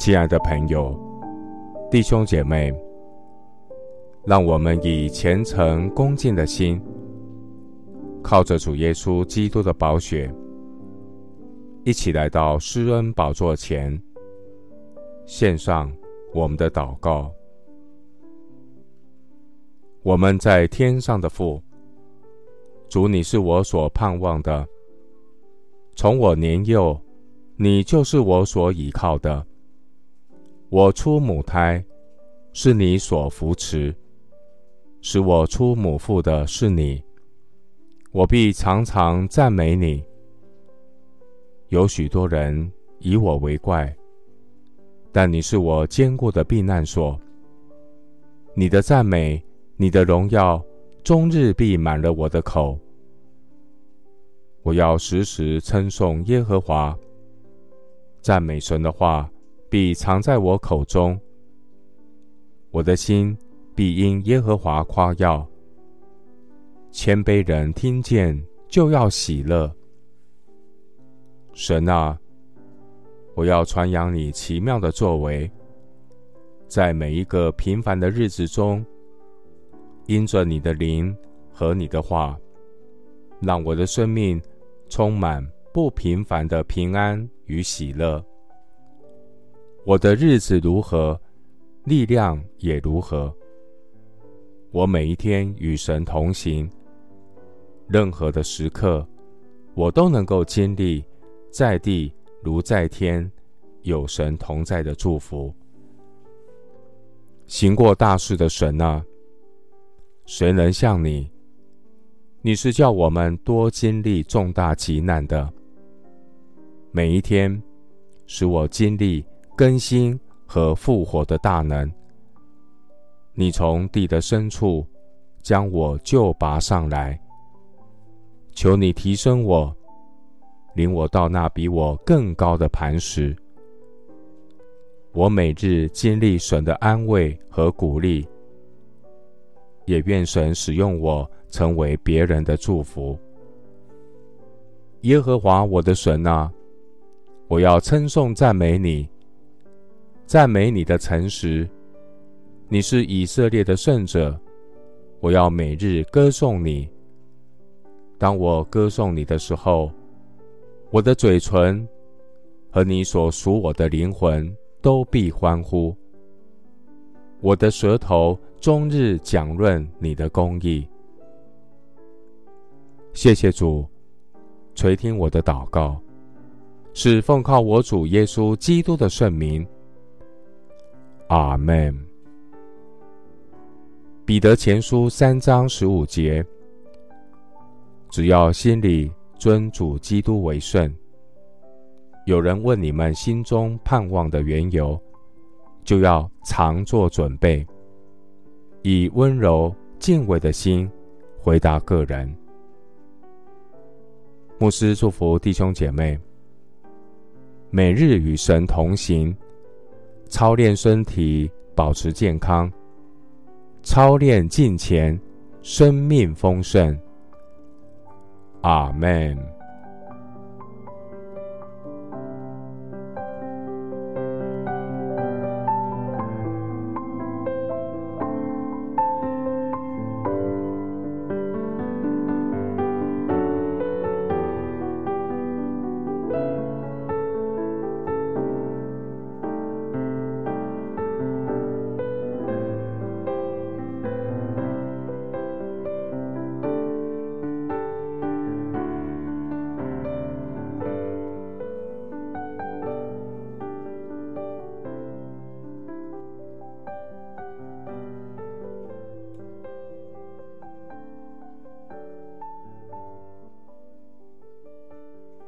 亲爱的朋友、弟兄姐妹，让我们以虔诚恭敬的心，靠着主耶稣基督的宝血，一起来到施恩宝座前，献上我们的祷告。我们在天上的父，主，你是我所盼望的。从我年幼，你就是我所倚靠的。我出母胎，是你所扶持；使我出母腹的是你。我必常常赞美你。有许多人以我为怪，但你是我坚固的避难所。你的赞美，你的荣耀，终日必满了我的口。我要时时称颂耶和华，赞美神的话必藏在我口中。我的心必因耶和华夸耀，谦卑人听见就要喜乐。神啊，我要传扬你奇妙的作为，在每一个平凡的日子中，因着你的灵和你的话，让我的生命。充满不平凡的平安与喜乐。我的日子如何，力量也如何。我每一天与神同行，任何的时刻，我都能够经历在地如在天，有神同在的祝福。行过大事的神啊，谁能像你？你是叫我们多经历重大急难的，每一天使我经历更新和复活的大能。你从地的深处将我救拔上来，求你提升我，领我到那比我更高的磐石。我每日经历神的安慰和鼓励，也愿神使用我。成为别人的祝福。耶和华我的神啊，我要称颂赞美你，赞美你的诚实。你是以色列的圣者，我要每日歌颂你。当我歌颂你的时候，我的嘴唇和你所属我的灵魂都必欢呼。我的舌头终日讲论你的公义。谢谢主垂听我的祷告，是奉靠我主耶稣基督的圣名。阿门。彼得前书三章十五节：只要心里尊主基督为圣。有人问你们心中盼望的缘由，就要常作准备，以温柔敬畏的心回答个人。牧师祝福弟兄姐妹，每日与神同行，操练身体，保持健康；操练敬虔，生命丰盛。阿门。